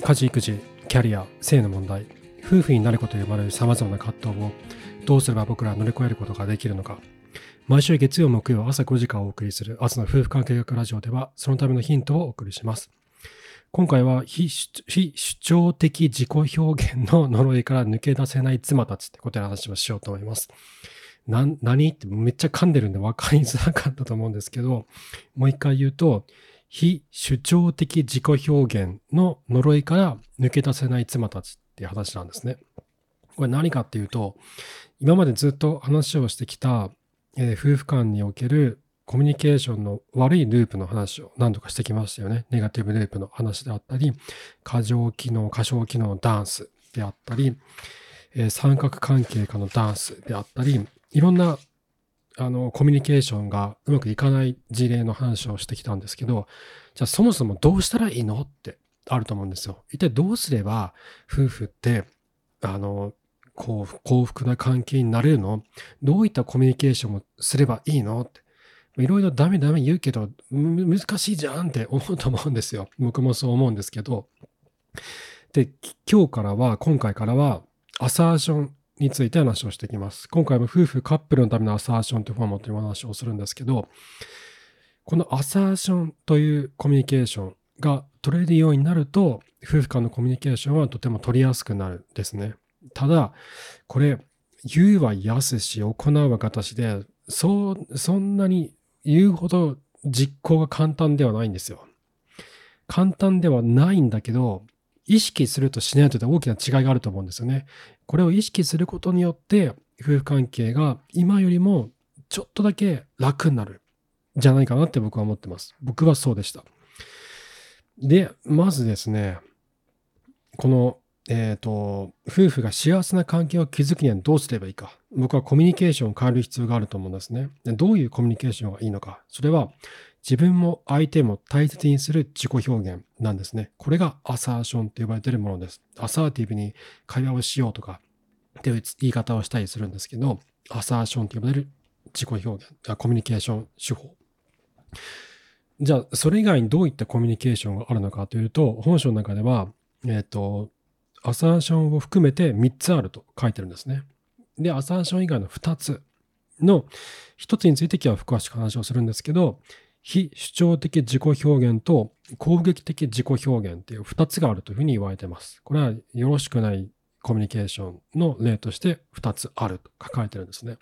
家事育児キャリア性の問題夫婦になることと呼ばれるさまざまな葛藤をどうすれば僕らは乗り越えることができるのか。毎週月曜木曜朝5時からお送りする朝の夫婦関係学ラジオではそのためのヒントをお送りします。今回は非主張的自己表現の呪いから抜け出せない妻たちってことで話をしようと思います。な何ってめっちゃ噛んでるんで分かりづらかったと思うんですけどもう一回言うと非主張的自己表現の呪いから抜け出せない妻たちっていう話なんですね。これ何かっていうと、今までずっと話をしてきた、えー、夫婦間におけるコミュニケーションの悪いループの話を何度かしてきましたよね。ネガティブループの話であったり、過剰機能、過小機能のダンスであったり、えー、三角関係下のダンスであったり、いろんなあの、コミュニケーションがうまくいかない事例の話をしてきたんですけど、じゃあそもそもどうしたらいいのってあると思うんですよ。一体どうすれば夫婦って、あの、こう、幸福な関係になれるの？どういったコミュニケーションをすればいいのって。いろいろダメダメ言うけど、難しいじゃんって思うと思うんですよ。僕もそう思うんですけど。で、今日からは、今回からは、アサーションについて話をしていきます。今回も夫婦カップルのためのアサーションというフォーマットの話をするんですけど、このアサーションというコミュニケーションが取れるようになると、夫婦間のコミュニケーションはとても取りやすくなるんですね。ただ、これ、言うは安し、行うは形で、そう、そんなに言うほど実行が簡単ではないんですよ。簡単ではないんだけど、意識するとしないとで大きな違いがあると思うんですよね。これを意識することによって、夫婦関係が今よりもちょっとだけ楽になるじゃないかなって僕は思ってます。僕はそうでした。で、まずですね、この、えっ、ー、と、夫婦が幸せな関係を築くにはどうすればいいか。僕はコミュニケーションを変える必要があると思うんですね。どういうコミュニケーションがいいのか。それは、自分も相手も大切にする自己表現なんですね。これがアサーションと呼ばれているものです。アサーティブに会話をしようとかっていう言い方をしたりするんですけど、アサーションと呼ばれる自己表現、コミュニケーション手法。じゃあ、それ以外にどういったコミュニケーションがあるのかというと、本書の中では、えっ、ー、と、アサーションを含めて3つあると書いてるんですね。で、アサーション以外の2つの1つについて今日は詳しく話をするんですけど、非主張的自己表現と攻撃的自己表現っていう2つがあるというふうに言われています。これはよろしくないコミュニケーションの例として2つあると書かれてるんですね。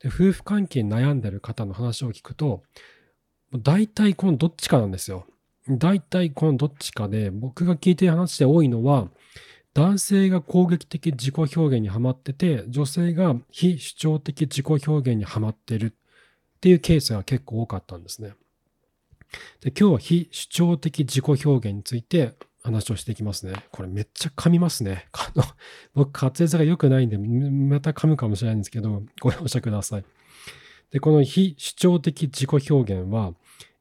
で夫婦関係に悩んでる方の話を聞くと、大体このどっちかなんですよ。大体このどっちかで、僕が聞いてる話で多いのは、男性が攻撃的自己表現にはまってて、女性が非主張的自己表現にはまってるっていうケースが結構多かったんですね。で今日は非主張的自己表現について話をしていきますね。これめっちゃ噛みますね。あの僕、滑舌が良くないんで、また噛むかもしれないんですけど、ご容赦ください。で、この非主張的自己表現は、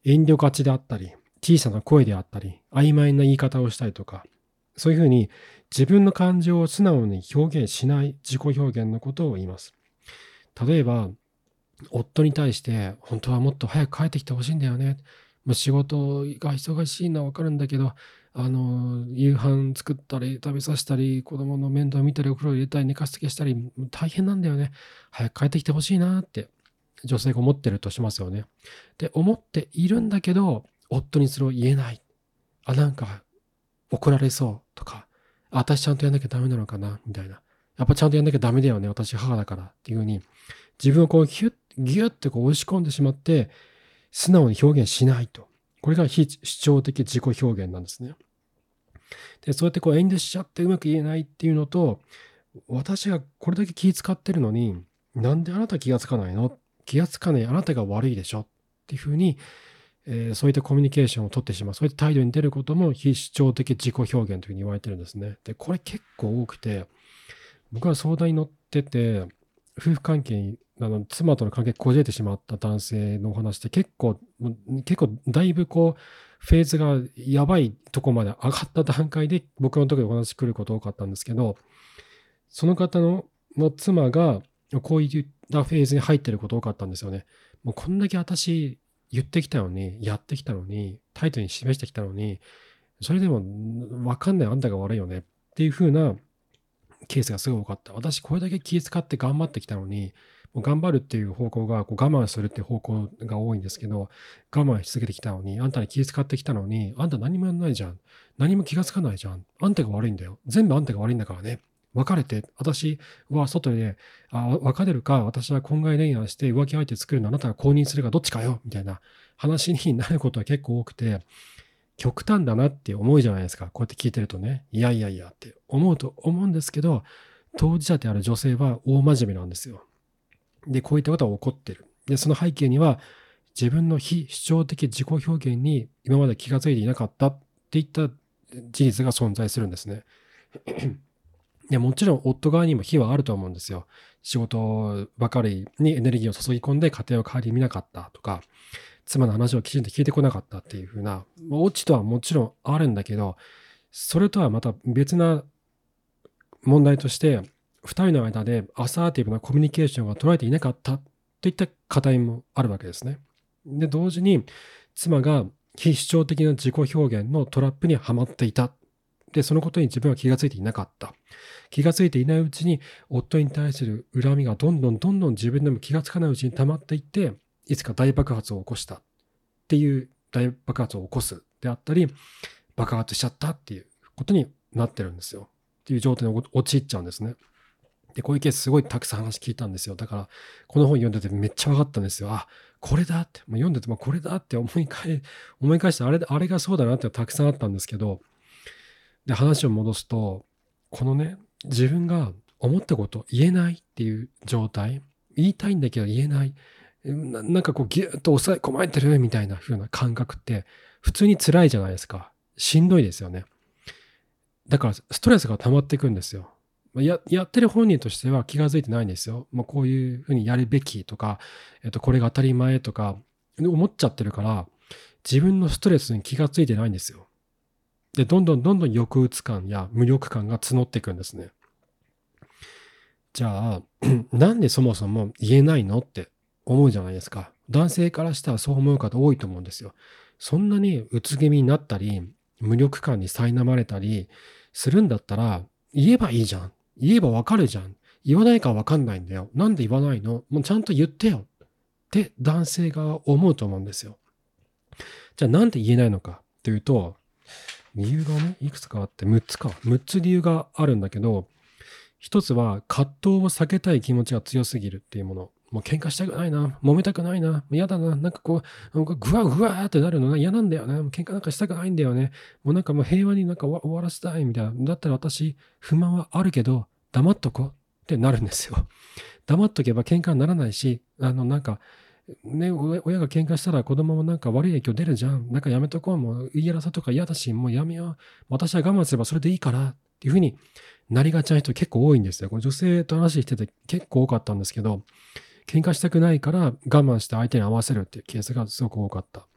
遠慮がちであったり、小さな声であったり、曖昧な言い方をしたりとか、そういうふうに自分の感情を素直に表現しない自己表現のことを言います。例えば、夫に対して、本当はもっと早く帰ってきてほしいんだよね。もう仕事が忙しいのはわかるんだけど、あの、夕飯作ったり、食べさせたり、子供の面倒見たり、お風呂入れたり、寝かしつけしたり、大変なんだよね。早く帰ってきてほしいなって、女性が思ってるとしますよね。で、思っているんだけど、夫にそれを言えない。あ、なんか、怒られそうとか、私ちゃんとやんなきゃダメなのかなみたいな。やっぱちゃんとやんなきゃダメだよね。私母だからっていうふうに、自分をこうヒュッ、ギュッてこう押し込んでしまって、素直に表現しないと。これが非主張的自己表現なんですね。で、そうやってこう遠慮しちゃってうまく言えないっていうのと、私がこれだけ気使ってるのに、なんであなた気がつかないの？気がつかないあなたが悪いでしょ？っていうふうに、えー、そういったコミュニケーションをとってしまう。そういった態度に出ることも非主張的自己表現というふうに言われてるんですね。で、これ結構多くて、僕は相談に乗ってて、夫婦関係にあの妻との関係こじれてしまった男性のお話って結構、結構だいぶこう、フェーズがやばいとこまで上がった段階で僕のところでお話来ること多かったんですけど、その方のの妻がこういったフェーズに入ってること多かったんですよね。もうこんだけ私言ってきたのに、やってきたのに、タイトに示してきたのに、それでもわかんないあんたが悪いよねっていう風なケースがすごい多かった。私これだけ気遣って頑張ってきたのに、もう頑張るっていう方向がこう我慢するっていう方向が多いんですけど、我慢し続けてきたのに、あんたに気遣ってきたのに、あんた何もやんないじゃん。何も気がつかないじゃん。あんたが悪いんだよ。全部あんたが悪いんだからね。別れて、私は外で、あ別れるか、私は婚外恋愛して浮気相手作るのあなたが公認するかどっちかよ、みたいな話になることは結構多くて、極端だなって思うじゃないですか。こうやって聞いてるとね、いやいやいやって思うと思うんですけど、当事者である女性は大真面目なんですよ。で、こういったことが起こってる。で、その背景には、自分の非主張的自己表現に今まで気がついていなかったっていった事実が存在するんですね。でもちろん夫側にも非はあると思うんですよ。仕事ばかりにエネルギーを注ぎ込んで家庭を顧みなかったとか、妻の話をきちんと聞いてこなかったっていうふうな、オチとはもちろんあるんだけど、それとはまた別な問題として、2人の間でアサーティブなコミュニケーションが取られていなかったといった課題もあるわけですね。で、同時に妻が非主張的な自己表現のトラップにはまっていた。で、そのことに自分は気がついていなかった。気がついていないうちに夫に対する恨みがどんどんどんどん自分でも気がつかないうちに溜まっていって、いつか大爆発を起こしたっていう大爆発を起こすであったり、爆発しちゃったっていうことになってるんですよ。っていう状態に陥っちゃうんですね。で、こういうケースすごいたくさん話聞いたんですよ。だから、この本読んでてめっちゃ分かったんですよ。あ、これだって、もう読んでてもこれだって思い返、思い返して、あれ、あれがそうだなってたくさんあったんですけど、で、話を戻すと、このね、自分が思ったこと言えないっていう状態、言いたいんだけど言えない、ななんかこうギュッと押さえ込まれてるみたいな風な感覚って普通に辛いじゃないですか。しんどいですよね。だからストレスが溜まっていくんですよ。ややってる本人としては気が付いてないんですよ。まあ、こういうふうにやるべきとか、えっと、これが当たり前とか思っちゃってるから自分のストレスに気が付いてないんですよ。で、どんどんどんどん抑うつ感や無力感が募っていくんですね。じゃあ、なんでそもそも言えないのって思うじゃないですか。男性からしたらそう思う方多いと思うんですよ。そんなにうつ気味になったり、無力感に苛まれたりするんだったら、言えばいいじゃん。言えばわかるじゃん。言わないからわかんないんだよ。なんで言わないの？もうちゃんと言ってよ。って男性が思うと思うんですよ。じゃあなんで言えないのか？というと、理由がね、いくつかあって、6つか。6つ理由があるんだけど、1つは葛藤を避けたい気持ちが強すぎるっていうもの。もう喧嘩したくないな。揉めたくないな。嫌だな。なんかこう、ぐわぐわってなるのが嫌なんだよね。喧嘩なんかしたくないんだよね。もうなんかもう平和になんか終わらせたいみたいな。だったら私、不満はあるけど、黙っとこうってなるんですよ。黙っとけば喧嘩にならないし、あのなんか、ね、親が喧嘩したら子供もなんか悪い影響出るじゃん。なんかやめとこう。もう言い争とか嫌だし、もうやめよう。私は我慢すればそれでいいからっていうふうになりがちな人結構多いんですよ。これ女性と話してて結構多かったんですけど、喧嘩したくないから我慢して相手に合わせるっていうケースがすごく多かった。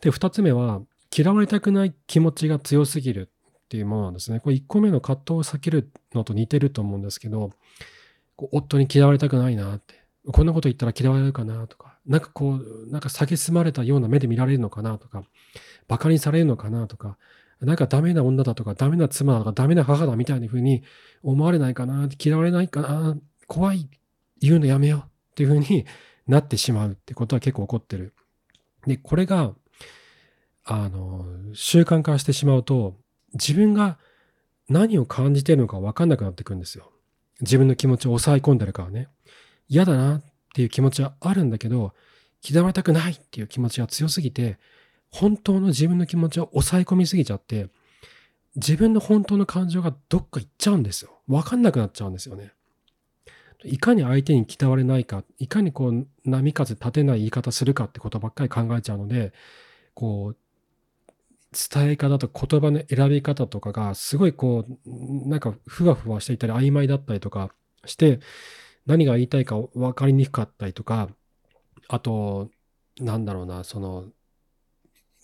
で、二つ目は、嫌われたくない気持ちが強すぎるっていうものなんですね。これ1個目の葛藤を避けるのと似てると思うんですけど、夫に嫌われたくないなって、こんなこと言ったら嫌われるかなとか、なんかこう、なんか蔑まれたような目で見られるのかなとか、馬鹿にされるのかなとか、なんかダメな女だとか、ダメな妻だとか、ダメな母だみたいな風に思われないかな、嫌われないかな、怖い、言うのやめようっていう風に なってしまうってことは結構起こってる。で、これが、あの、習慣化してしまうと、自分が何を感じてるのか分かんなくなってくるんですよ。自分の気持ちを抑え込んでるからね。嫌だなっていう気持ちはあるんだけど、嫌われたくないっていう気持ちが強すぎて、本当の自分の気持ちを抑え込みすぎちゃって、自分の本当の感情がどっか行っちゃうんですよ。分かんなくなっちゃうんですよね。いかに相手に嫌われないか、いかにこう波風立てない言い方するかってことばっかり考えちゃうので、こう、伝え方と言葉の選び方とかがすごいこう、なんかふわふわしていたり曖昧だったりとかして、何が言いたいか分かりにくかったりとか、あと、なんだろうな、その、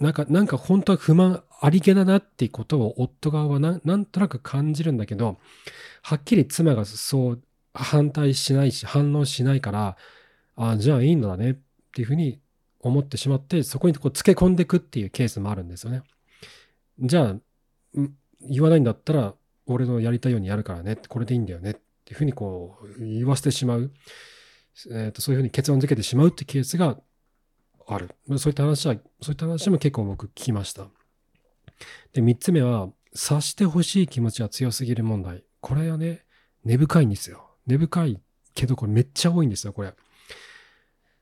なんか、なんか本当は不満ありげだなっていうことを夫側はなんとなく感じるんだけど、はっきり妻がそう反対しないし、反応しないから、あ、じゃあいいのだねっていうふうに思ってしまって、そこにこうつけ込んでいくっていうケースもあるんですよね。じゃあ、言わないんだったら、俺のやりたいようにやるからね、これでいいんだよねっていうふうにこう言わせてしまう、えー、とそういうふうに結論付けてしまうってケースがある。そういった話は、そういった話も結構僕聞きました。で、三つ目は、察してほしい気持ちは強すぎる問題。これはね、根深いんですよ。根深いけど、これめっちゃ多いんですよ、これ。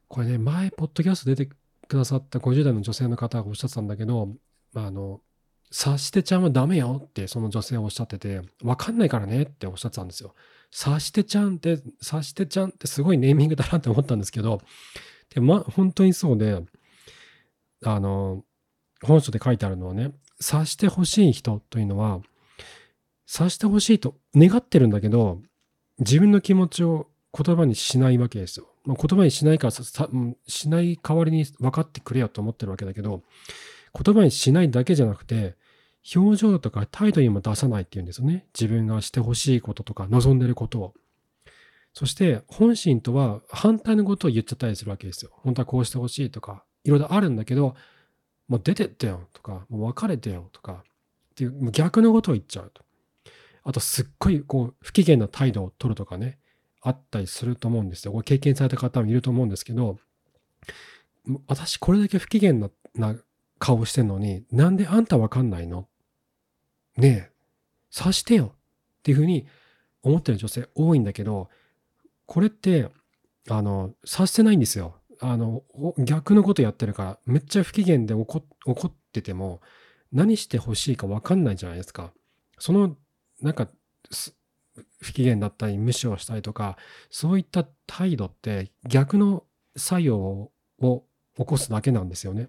これね、前、ポッドキャスト出てくださった50代の女性の方がおっしゃってたんだけど、まあ、あの、察してちゃんはダメよってその女性はおっしゃってて、わかんないからねっておっしゃってたんですよ。察してちゃんって、察してちゃんってすごいネーミングだなって思ったんですけど、で、ま、本当にそうで、あの、本書で書いてあるのはね、察してほしい人というのは、察してほしいと願ってるんだけど、自分の気持ちを言葉にしないわけですよ。まあ、言葉にしないからしない代わりに分かってくれよと思ってるわけだけど、言葉にしないだけじゃなくて、表情とか態度にも出さないっていうんですよね。自分がしてほしいこととか望んでることを。そして本心とは反対のことを言っちゃったりするわけですよ。本当はこうしてほしいとか、いろいろあるんだけど、もう出てってよとか、もう別れてよとか、っていう逆のことを言っちゃうと。あと、すっごいこう不機嫌な態度を取るとかね、あったりすると思うんですよ。これ経験された方もいると思うんですけど、私これだけ不機嫌な顔してんのに、なんであんたわかんないのねえ、察してよっていうふうに思ってる女性多いんだけど、これって、あの、察してないんですよ。あの、逆のことやってるから、めっちゃ不機嫌で怒怒ってても、何してほしいか分かんないじゃないですか。その、なんか、不機嫌だったり、無視をしたりとか、そういった態度って逆の作用を起こすだけなんですよね。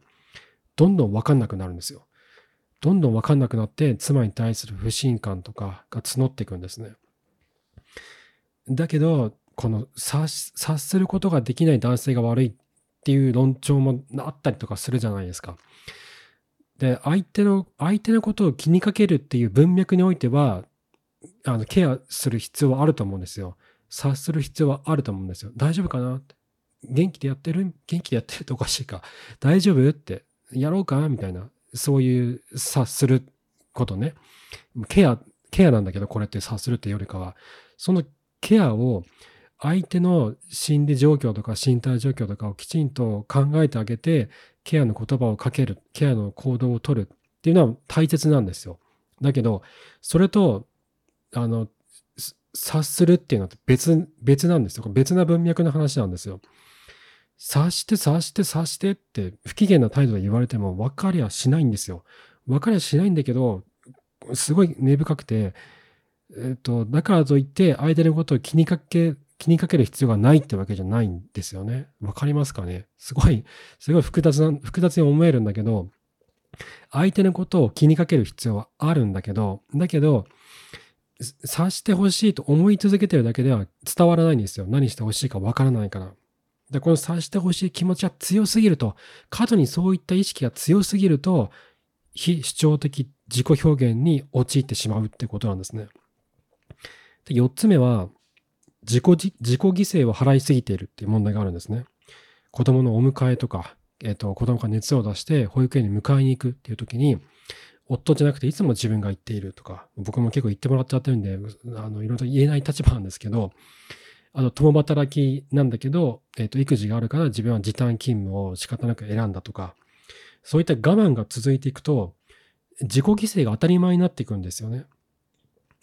どんどん分かんなくなるんですよ。どんどん分かんなくなって、妻に対する不信感とかが募っていくんですね。だけど、この察することができない男性が悪いっていう論調もあったりとかするじゃないですか。で、相手の、相手のことを気にかけるっていう文脈においては、あの、ケアする必要はあると思うんですよ。察する必要はあると思うんですよ。大丈夫かな元気でやってる？元気でやってるっておかしいか。大丈夫？って、やろうか？みたいな。そういう察することね。ケア、ケアなんだけど、これって察するってよりかは、そのケアを相手の心理状況とか身体状況とかをきちんと考えてあげて、ケアの言葉をかける、ケアの行動をとるっていうのは大切なんですよ。だけど、それと、あの、察するっていうのは別、別なんですよ。別な文脈の話なんですよ。察して察して察してって不機嫌な態度で言われても分かりゃしないんですよ。分かりゃしないんだけど、すごい根深くて、えっと、だからといって相手のことを気にかけ気にかける必要がないってわけじゃないんですよね。わかりますかね？すごい、すごい複雑な、複雑に思えるんだけど、相手のことを気にかける必要はあるんだけど、だけど、察してほしいと思い続けてるだけでは伝わらないんですよ。何してほしいかわからないから。で、この察してほしい気持ちが強すぎると、過度にそういった意識が強すぎると、非主張的自己表現に陥ってしまうってことなんですね。で、4つ目は、自己、自己犠牲を払いすぎているっていう問題があるんですね。子供のお迎えとか、えっ、ー、と、子供が熱を出して保育園に迎えに行くっていう時に、夫じゃなくていつも自分が言っているとか、僕も結構言ってもらっちゃってるんで、あの、いろいろと言えない立場なんですけど、あの、共働きなんだけど、えっ、ー、と、育児があるから自分は時短勤務を仕方なく選んだとか、そういった我慢が続いていくと、自己犠牲が当たり前になっていくんですよね。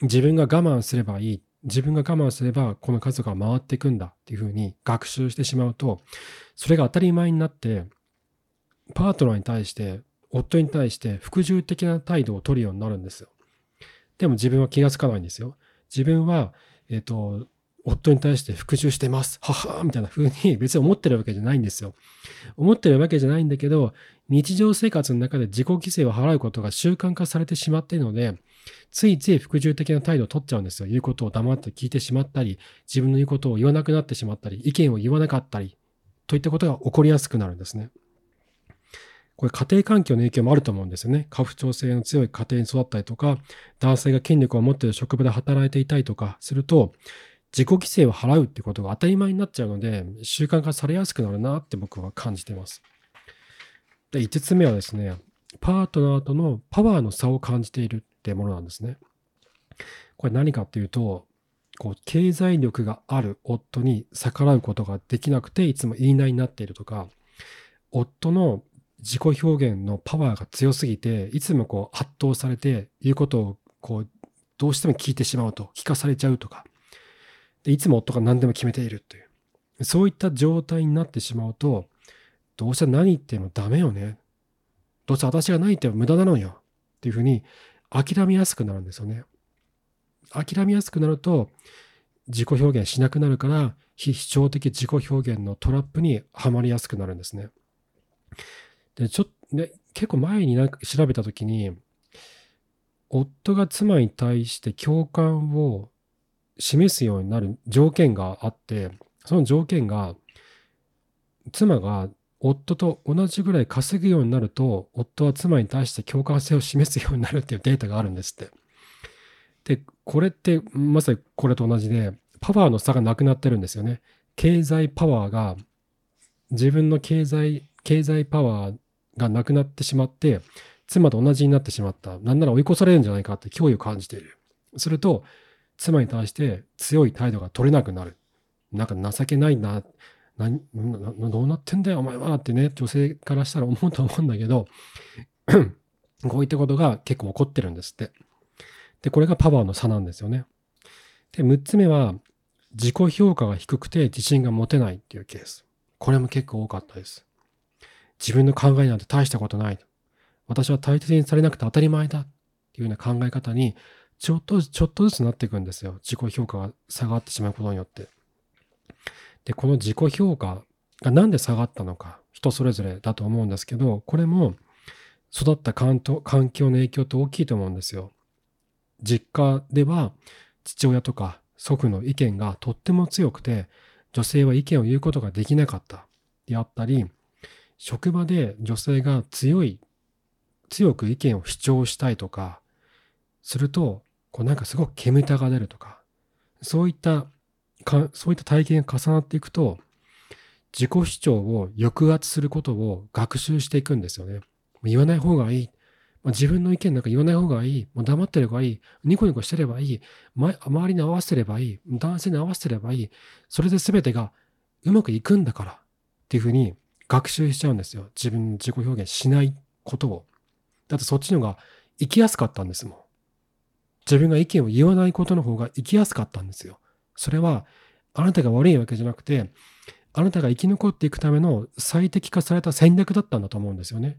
自分が我慢すればいい。自分が我慢すればこの家族が回っていくんだっていうふうに学習してしまうと、それが当たり前になって、パートナーに対して、夫に対して服従的な態度を取るようになるんですよ。でも自分は気がつかないんですよ。自分は、えっ、ー、と、夫に対して復讐してます。ははみたいな風に別に思ってるわけじゃないんですよ。思ってるわけじゃないんだけど、日常生活の中で自己犠牲を払うことが習慣化されてしまっているので、ついつい服従的な態度を取っちゃうんですよ。言うことを黙って聞いてしまったり、自分の言うことを言わなくなってしまったり、意見を言わなかったり、といったことが起こりやすくなるんですね。これ家庭環境の影響もあると思うんですよね。家父長制の強い家庭に育ったりとか、男性が権力を持っている職場で働いていたりとかすると、自己規制を払うってことが当たり前になっちゃうので、習慣化されやすくなるなって僕は感じています。で、5つ目はですね、パートナーとのパワーの差を感じているってものなんですね。これ何かっていうと、こう経済力がある夫に逆らうことができなくていつも言いなりになっているとか、夫の自己表現のパワーが強すぎて、いつもこう圧倒されて言うことをこうどうしても聞いてしまうと、聞かされちゃうとか、いつも夫が何でも決めているという、そういった状態になってしまうと、どうせ何言ってもダメよね。どうせ私が何言っても無駄なのよ。っていうふうに諦めやすくなるんですよね。諦めやすくなると、自己表現しなくなるから、非主張的自己表現のトラップにはまりやすくなるんですね。で、ちょっと、ね、結構前になんか調べたときに、夫が妻に対して共感を示すようになる条件があって、その条件が、妻が夫と同じぐらい稼ぐようになると、夫は妻に対して共感性を示すようになるっていうデータがあるんですって。で、これってまさにこれと同じで、パワーの差がなくなってるんですよね。経済パワーが、自分の経済、経済パワーがなくなってしまって、妻と同じになってしまった。なんなら追い越されるんじゃないかって脅威を感じている。すると、妻に対して強い態度が取れなくなる。なんか情けないな。などうなってんだよ、お前はってね、女性からしたら思うと思うんだけど、こういったことが結構起こってるんですって。で、これがパワーの差なんですよね。で、6つ目は、自己評価が低くて自信が持てないっていうケース。これも結構多かったです。自分の考えなんて大したことない。私は大切にされなくて当たり前だっていうような考え方にちょっとちょっとずつなっていくんですよ。自己評価が下がってしまうことによって。で、この自己評価がなんで下がったのか、人それぞれだと思うんですけど、これも育った環境の影響って大きいと思うんですよ。実家では父親とか祖父の意見がとっても強くて、女性は意見を言うことができなかったであったり、職場で女性が強い強く意見を主張したいとか、すると、こうなんかすごく煙たが出るとか、そういったか、そういった体験が重なっていくと、自己主張を抑圧することを学習していくんですよね。言わない方がいい。ま自分の意見なんか言わない方がいい。もう黙ってればいい。ニコニコしてればいい。ま周りに合わせればいい。男性に合わせればいい。それで全てがうまくいくんだからっていうふうに学習しちゃうんですよ。自分の自己表現しないことを。だってそっちの方が生きやすかったんですもん。自分が意見を言わないことの方が生きやすかったんですよ。それは、あなたが悪いわけじゃなくて、あなたが生き残っていくための最適化された戦略だったんだと思うんですよね。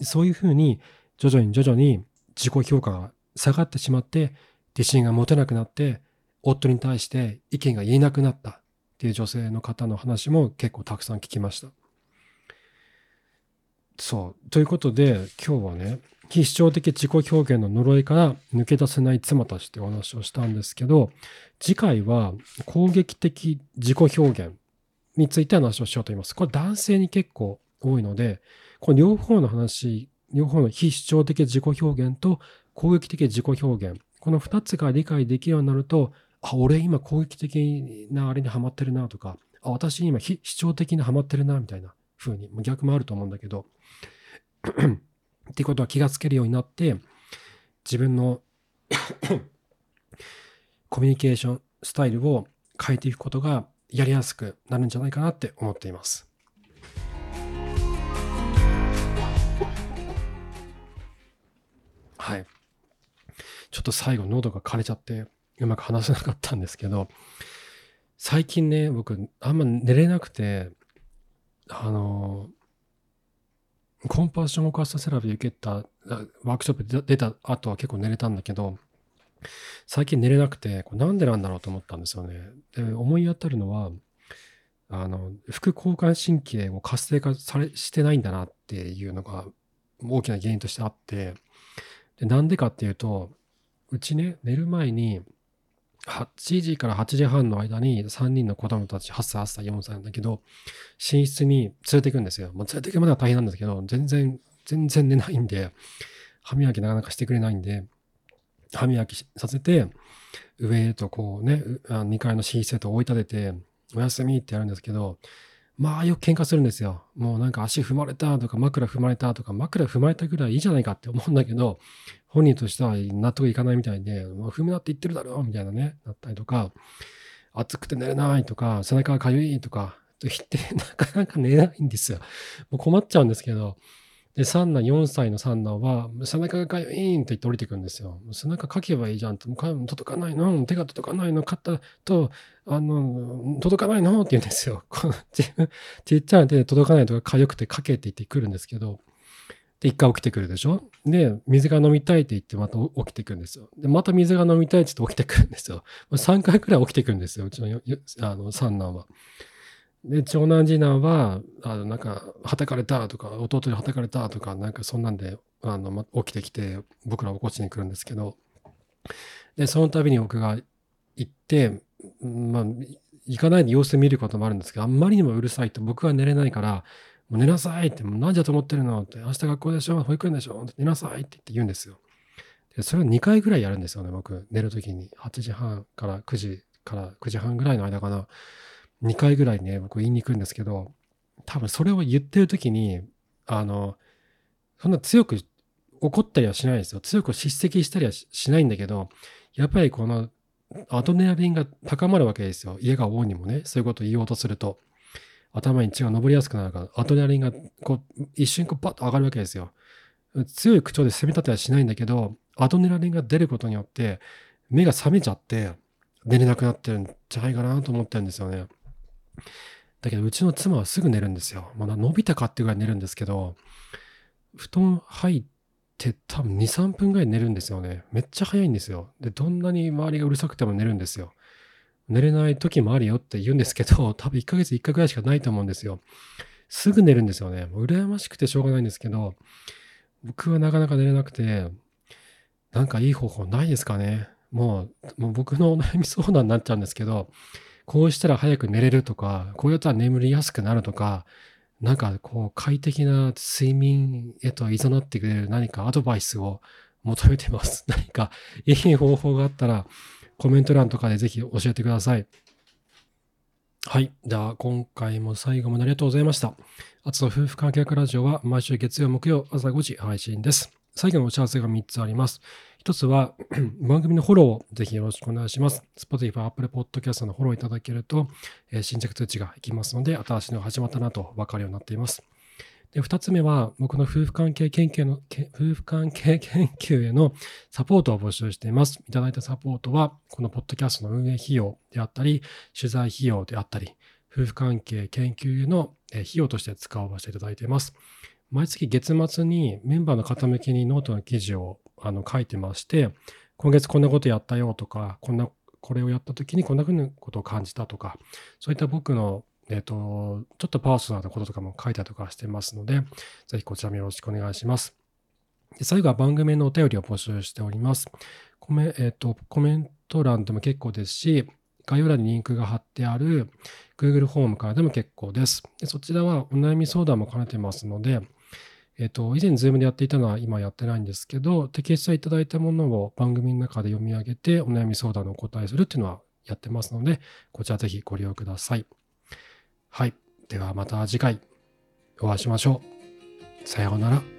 そういうふうに、徐々に徐々に自己評価が下がってしまって、自信が持てなくなって、夫に対して意見が言えなくなったっていう女性の方の話も結構たくさん聞きました。そう。ということで、今日はね、非主張的自己表現の呪いから抜け出せない妻たちというお話をしたんですけど、次回は攻撃的自己表現について話をしようと思います。これ男性に結構多いので、この両方の話、両方の非主張的自己表現と攻撃的自己表現、この2つが理解できるようになると、あ、俺今攻撃的なあれにハマってるなとか、あ、私今非主張的にハマってるなみたいな風に、逆もあると思うんだけど、っていうことは気がつけるようになって、自分の コミュニケーションスタイルを変えていくことがやりやすくなるんじゃないかなって思っています。はい。ちょっと最後喉が枯れちゃってうまく話せなかったんですけど、最近ね、僕あんま寝れなくて、あのコンパッションオカスタセラピー受けたワークショップで出た後は結構寝れたんだけど、最近寝れなくて、これなんでなんだろうと思ったんですよね。で、思い当たるのは、あの、副交感神経を活性化されしてないんだなっていうのが大きな原因としてあって、で、なんでかっていうと、うちね、寝る前に、8時から8時半の間に3人の子供たち、8歳、8歳、4歳なんだけど、寝室に連れて行くんですよ。まあ連れて行くまでは大変なんですけど、全然、全然寝ないんで、歯磨きなかなかしてくれないんで、歯磨きさせて、上へとこうね、2階の寝室へと追い立てて、おやすみってやるんですけど、まあよく喧嘩するんですよ。もうなんか足踏まれたとか枕踏まれたとか枕踏まれたぐらいいいじゃないかって思うんだけど、本人としては納得いかないみたいで、まあ踏むなって言ってるだろうみたいなね、なったりとか、暑くて寝れないとか、背中がかゆいとか、と言って なかなか寝ないんですよ。もう困っちゃうんですけど、で、三男、4歳の三男は、背中がかゆいんって言って降りてくるんですよ。背中かけばいいじゃんって、もう届かないの手が届かないの肩と、あの、届かないのって言うんですよ。ちっちゃな手で届かないとか、痒くてかけって言ってくるんですけど、で、一回起きてくるでしょで、水が飲みたいって言ってまた起きてくるんですよ。で、また水が飲みたいって言って起きてくるんですよ。3回くらい起きてくるんですよ、うちの三男は。で、長男次男は、あの、なんか、はたかれたとか、弟にはたかれたとか、なんかそんなんで、あの、ま、起きてきて、僕らを起こしに来るんですけど、で、その度に僕が行って、まあ、行かないで様子見ることもあるんですけど、あんまりにもうるさいと僕は寝れないから、もう寝なさいって、もう何時だと思ってるのって、明日学校でしょ保育園でしょ寝なさいって言って言うんですよ。で、それを2回ぐらいやるんですよね、僕。寝るときに。8時半から9時から9時半ぐらいの間かな。2回ぐらいね、僕言いに行くんですけど、多分それを言ってる時に、あの、そんな強く怒ったりはしないですよ。強く叱責したりはしないんだけど、やっぱりこのアドネラリンが高まるわけですよ。家が王にもね、そういうことを言おうとすると、頭に血が上りやすくなるから、アドネラリンがこう一瞬こうパッと上がるわけですよ。強い口調で責め立てはしないんだけど、アドネラリンが出ることによって、目が覚めちゃって、寝れなくなってるんじゃないかなと思ってるんですよね。だけど、うちの妻はすぐ寝るんですよ。まだ伸びたかっていうぐらい寝るんですけど、布団入って多分2、3分ぐらい寝るんですよね。めっちゃ早いんですよ。で、どんなに周りがうるさくても寝るんですよ。寝れない時もあるよって言うんですけど、多分1ヶ月1回ぐらいしかないと思うんですよ。すぐ寝るんですよね。もう羨ましくてしょうがないんですけど、僕はなかなか寝れなくて、なんかいい方法ないですかね。もう、もう僕のお悩み相談になっちゃうんですけど、こうしたら早く寝れるとか、こうやったら眠りやすくなるとか、なんかこう快適な睡眠へと誘ってくれる何かアドバイスを求めてます。何かいい方法があったらコメント欄とかでぜひ教えてください。はい。では、今回も最後までありがとうございました。あつの夫婦関係学ラジオは毎週月曜、木曜、朝5時配信です。最後のお知らせが3つあります。一つは 番組のフォローをぜひよろしくお願いします。Spotify、Apple Podcast のフォローいただけると、えー、新着通知がいきますので、新しいのが始まったなと分かるようになっています。で、二つ目は、僕の夫婦関係研究の、夫婦関係研究へのサポートを募集しています。いただいたサポートは、このポッドキャストの運営費用であったり、取材費用であったり、夫婦関係研究への費用として使わせていただいています。毎月月末にメンバーの方向けにノートの記事をあの書いてまして、今月こんなことやったよとか、こんな、これをやった時にこんなふうなことを感じたとか、そういった僕の、えっ、ー、と、ちょっとパーソナルなこととかも書いたりとかしてますので、ぜひこちらもよろしくお願いします。で最後は番組のお便りを募集しております。コメ,、えーと、コメント欄でも結構ですし、概要欄にリンクが貼ってある Google フォームからでも結構です。でそちらはお悩み相談も兼ねてますので、えっ、と、以前 Zoom でやっていたのは今やってないんですけど、テキストいただいたものを番組の中で読み上げてお悩み相談のお答えするっていうのはやってますので、こちらぜひご利用ください。はい。ではまた次回お会いしましょう。さようなら。